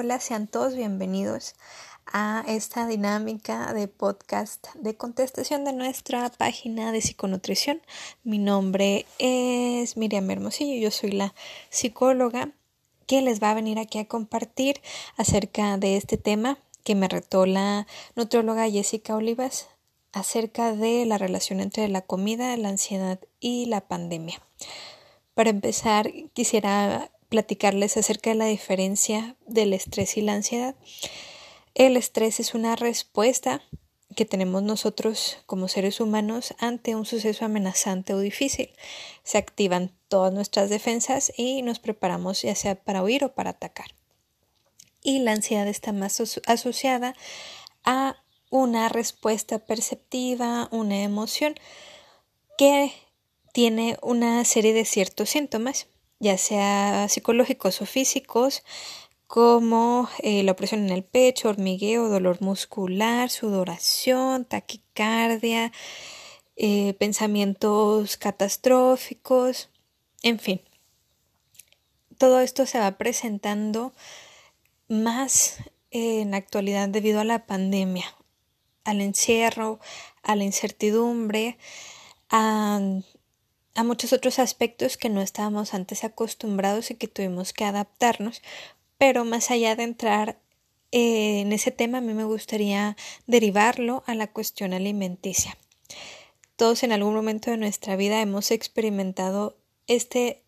Hola, sean todos bienvenidos a esta dinámica de podcast de contestación de nuestra página de psiconutrición. Mi nombre es Miriam Hermosillo, yo soy la psicóloga que les va a venir aquí a compartir acerca de este tema que me retó la nutrióloga Jessica Olivas acerca de la relación entre la comida, la ansiedad y la pandemia. Para empezar, quisiera platicarles acerca de la diferencia del estrés y la ansiedad. El estrés es una respuesta que tenemos nosotros como seres humanos ante un suceso amenazante o difícil. Se activan todas nuestras defensas y nos preparamos ya sea para huir o para atacar. Y la ansiedad está más asociada a una respuesta perceptiva, una emoción que tiene una serie de ciertos síntomas ya sea psicológicos o físicos, como eh, la opresión en el pecho, hormigueo, dolor muscular, sudoración, taquicardia, eh, pensamientos catastróficos, en fin. Todo esto se va presentando más en la actualidad debido a la pandemia, al encierro, a la incertidumbre, a a muchos otros aspectos que no estábamos antes acostumbrados y que tuvimos que adaptarnos. Pero más allá de entrar eh, en ese tema, a mí me gustaría derivarlo a la cuestión alimenticia. Todos en algún momento de nuestra vida hemos experimentado este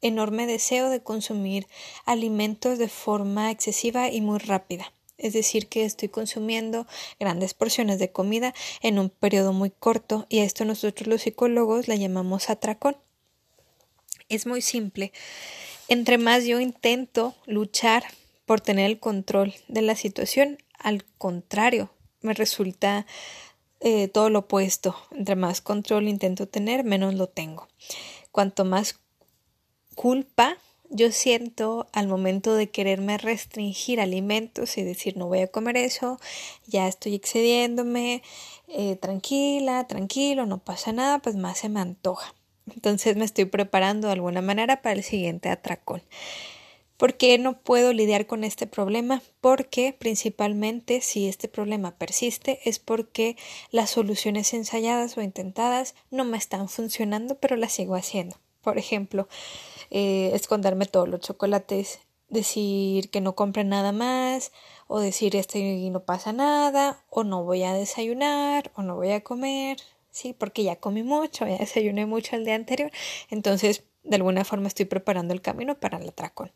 enorme deseo de consumir alimentos de forma excesiva y muy rápida es decir, que estoy consumiendo grandes porciones de comida en un periodo muy corto y a esto nosotros los psicólogos le llamamos atracón. Es muy simple. Entre más yo intento luchar por tener el control de la situación, al contrario, me resulta eh, todo lo opuesto. Entre más control intento tener, menos lo tengo. Cuanto más culpa yo siento al momento de quererme restringir alimentos y decir no voy a comer eso, ya estoy excediéndome, eh, tranquila, tranquilo, no pasa nada, pues más se me antoja. Entonces me estoy preparando de alguna manera para el siguiente atracón. ¿Por qué no puedo lidiar con este problema? Porque principalmente si este problema persiste es porque las soluciones ensayadas o intentadas no me están funcionando, pero las sigo haciendo. Por ejemplo, eh, esconderme todos los chocolates, decir que no compre nada más, o decir este no pasa nada, o no voy a desayunar, o no voy a comer, sí, porque ya comí mucho, ya desayuné mucho el día anterior, entonces de alguna forma estoy preparando el camino para el atracón.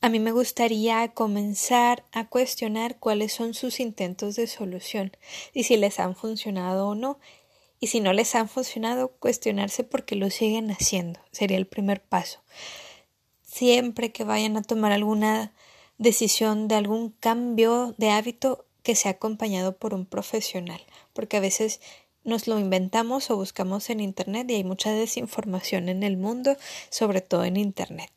A mí me gustaría comenzar a cuestionar cuáles son sus intentos de solución y si les han funcionado o no y si no les han funcionado, cuestionarse por qué lo siguen haciendo. Sería el primer paso. Siempre que vayan a tomar alguna decisión de algún cambio de hábito que sea acompañado por un profesional, porque a veces nos lo inventamos o buscamos en Internet y hay mucha desinformación en el mundo, sobre todo en Internet.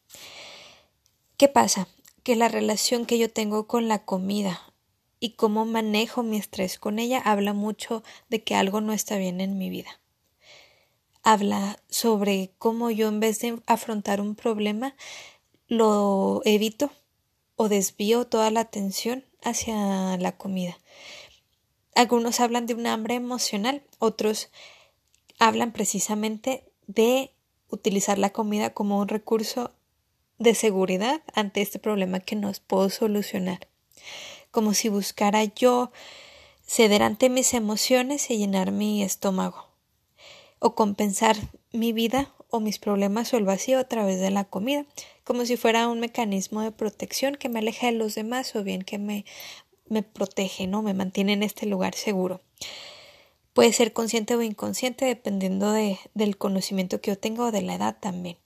¿Qué pasa? Que la relación que yo tengo con la comida y cómo manejo mi estrés con ella habla mucho de que algo no está bien en mi vida. Habla sobre cómo yo en vez de afrontar un problema lo evito o desvío toda la atención hacia la comida. Algunos hablan de un hambre emocional, otros hablan precisamente de utilizar la comida como un recurso de seguridad ante este problema que no puedo solucionar como si buscara yo ceder ante mis emociones y llenar mi estómago, o compensar mi vida o mis problemas o el vacío a través de la comida, como si fuera un mecanismo de protección que me aleja de los demás o bien que me, me protege, ¿no? Me mantiene en este lugar seguro. Puede ser consciente o inconsciente dependiendo de, del conocimiento que yo tengo o de la edad también.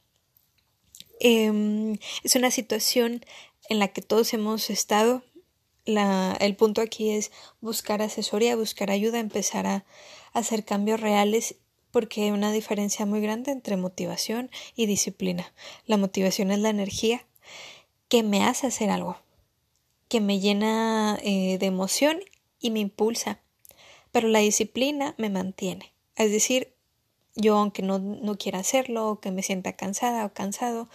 Em, es una situación en la que todos hemos estado la, el punto aquí es buscar asesoría, buscar ayuda, empezar a, hacer cambios reales porque hay una diferencia muy grande entre motivación y disciplina. La motivación es la energía que me hace hacer algo, que me llena eh, de emoción y me impulsa, pero la disciplina me mantiene. Es decir, yo aunque no, no quiera hacerlo, o que me sienta cansada o cansado,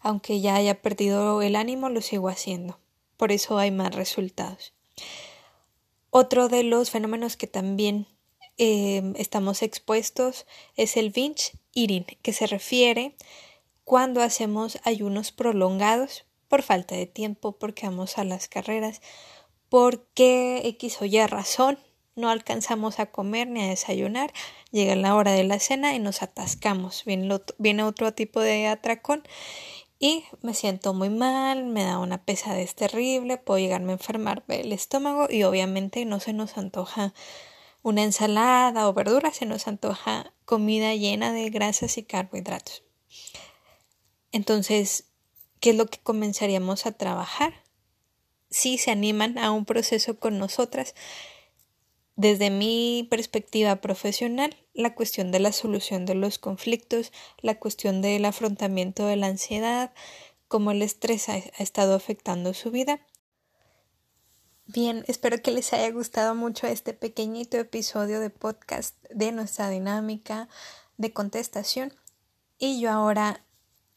aunque ya haya perdido el ánimo, lo sigo haciendo. Por eso hay más resultados. Otro de los fenómenos que también eh, estamos expuestos es el binge eating, que se refiere cuando hacemos ayunos prolongados por falta de tiempo, porque vamos a las carreras, porque X o Y razón no alcanzamos a comer ni a desayunar, llega la hora de la cena y nos atascamos, viene, viene otro tipo de atracón y me siento muy mal, me da una pesadez terrible, puedo llegarme a enfermarme el estómago y obviamente no se nos antoja una ensalada o verdura, se nos antoja comida llena de grasas y carbohidratos. Entonces, ¿qué es lo que comenzaríamos a trabajar? Si se animan a un proceso con nosotras, desde mi perspectiva profesional, la cuestión de la solución de los conflictos, la cuestión del afrontamiento de la ansiedad, cómo el estrés ha, estado afectando su vida. Bien, espero que les haya gustado mucho este pequeñito episodio de podcast de nuestra dinámica de contestación. Y yo ahora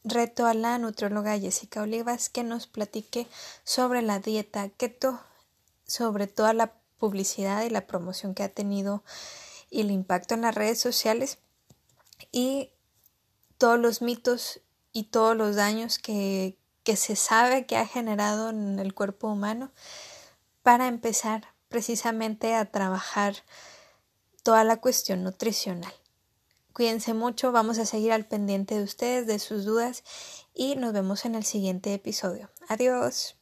reto a la nutróloga Jessica Olivas que nos platique sobre la dieta keto, sobre toda la publicidad y la promoción que ha tenido y el impacto en las redes sociales y todos los mitos y todos los daños que, que se sabe que ha generado en el cuerpo humano para empezar precisamente a trabajar toda la cuestión nutricional. Cuídense mucho, vamos a seguir al pendiente de ustedes, de sus dudas y nos vemos en el siguiente episodio. Adiós.